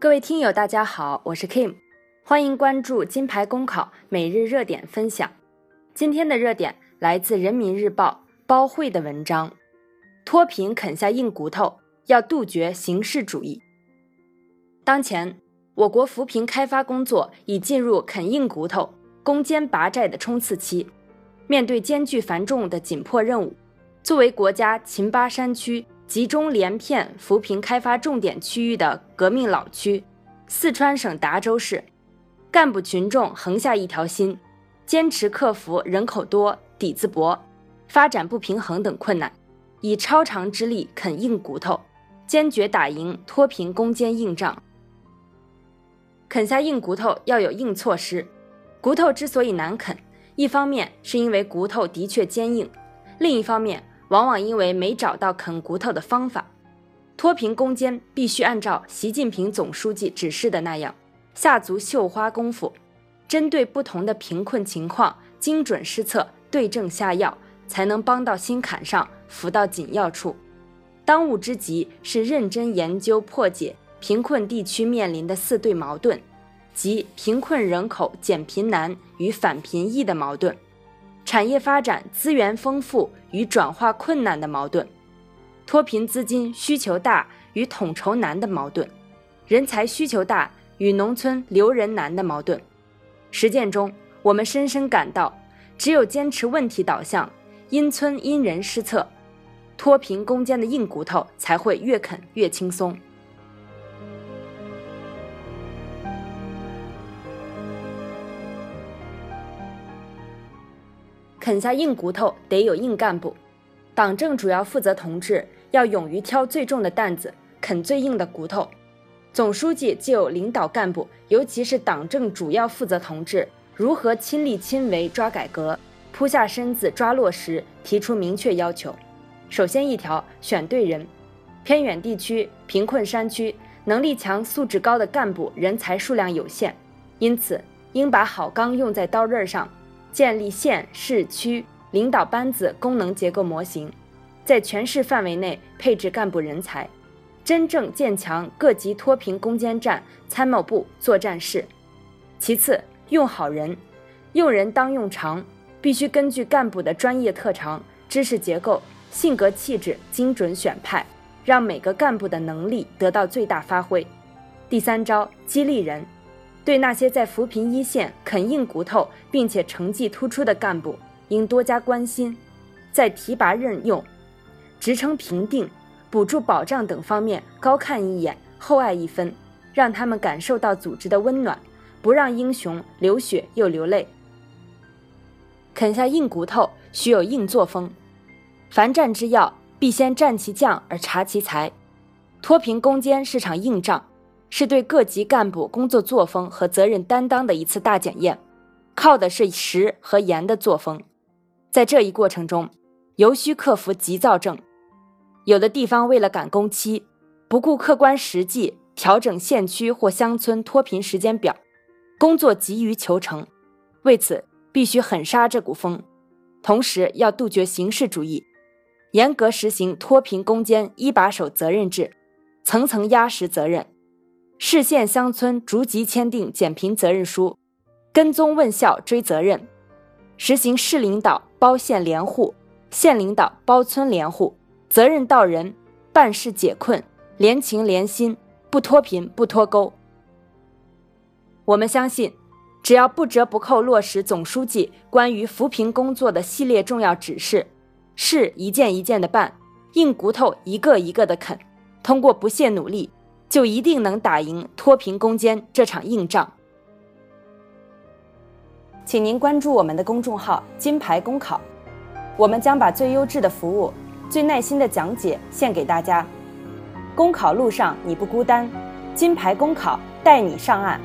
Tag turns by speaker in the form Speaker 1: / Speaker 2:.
Speaker 1: 各位听友，大家好，我是 Kim，欢迎关注金牌公考每日热点分享。今天的热点来自人民日报包慧的文章：脱贫啃下硬骨头，要杜绝形式主义。当前，我国扶贫开发工作已进入啃硬骨头、攻坚拔寨的冲刺期。面对艰巨繁重的紧迫任务，作为国家秦巴山区。集中连片扶贫开发重点区域的革命老区，四川省达州市干部群众横下一条心，坚持克服人口多、底子薄、发展不平衡等困难，以超长之力啃硬骨头，坚决打赢脱贫攻坚硬仗。啃下硬骨头要有硬措施。骨头之所以难啃，一方面是因为骨头的确坚硬，另一方面。往往因为没找到啃骨头的方法，脱贫攻坚必须按照习近平总书记指示的那样，下足绣花功夫，针对不同的贫困情况，精准施策，对症下药，才能帮到心坎上，扶到紧要处。当务之急是认真研究破解贫困地区面临的四对矛盾，即贫困人口减贫难与反贫易的矛盾。产业发展资源丰富与转化困难的矛盾，脱贫资金需求大与统筹难的矛盾，人才需求大与农村留人难的矛盾。实践中，我们深深感到，只有坚持问题导向，因村因人施策，脱贫攻坚的硬骨头才会越啃越轻松。啃下硬骨头得有硬干部，党政主要负责同志要勇于挑最重的担子，啃最硬的骨头。总书记就有领导干部，尤其是党政主要负责同志，如何亲力亲为抓改革，扑下身子抓落实，提出明确要求。首先一条，选对人。偏远地区、贫困山区，能力强、素质高的干部人才数量有限，因此应把好钢用在刀刃上。建立县市区领导班子功能结构模型，在全市范围内配置干部人才，真正建强各级脱贫攻坚战参谋部作战室。其次，用好人，用人当用长，必须根据干部的专业特长、知识结构、性格气质精准选派，让每个干部的能力得到最大发挥。第三招，激励人。对那些在扶贫一线啃硬骨头并且成绩突出的干部，应多加关心，在提拔任用、职称评定、补助保障等方面高看一眼、厚爱一分，让他们感受到组织的温暖，不让英雄流血又流泪。啃下硬骨头需有硬作风，凡战之要，必先战其将而察其才。脱贫攻坚是场硬仗。是对各级干部工作作风和责任担当的一次大检验，靠的是实和严的作风。在这一过程中，尤需克服急躁症。有的地方为了赶工期，不顾客观实际，调整县区或乡村脱贫时间表，工作急于求成。为此，必须狠刹这股风，同时要杜绝形式主义，严格实行脱贫攻坚一把手责任制，层层压实责任。市县乡村逐级签订减贫责任书，跟踪问效追责任，实行市领导包县联户，县领导包村联户，责任到人，办事解困，连情连心，不脱贫不脱钩。我们相信，只要不折不扣落实总书记关于扶贫工作的系列重要指示，事一件一件的办，硬骨头一个一个的啃，通过不懈努力。就一定能打赢脱贫攻坚这场硬仗。请您关注我们的公众号“金牌公考”，我们将把最优质的服务、最耐心的讲解献给大家。公考路上你不孤单，金牌公考带你上岸。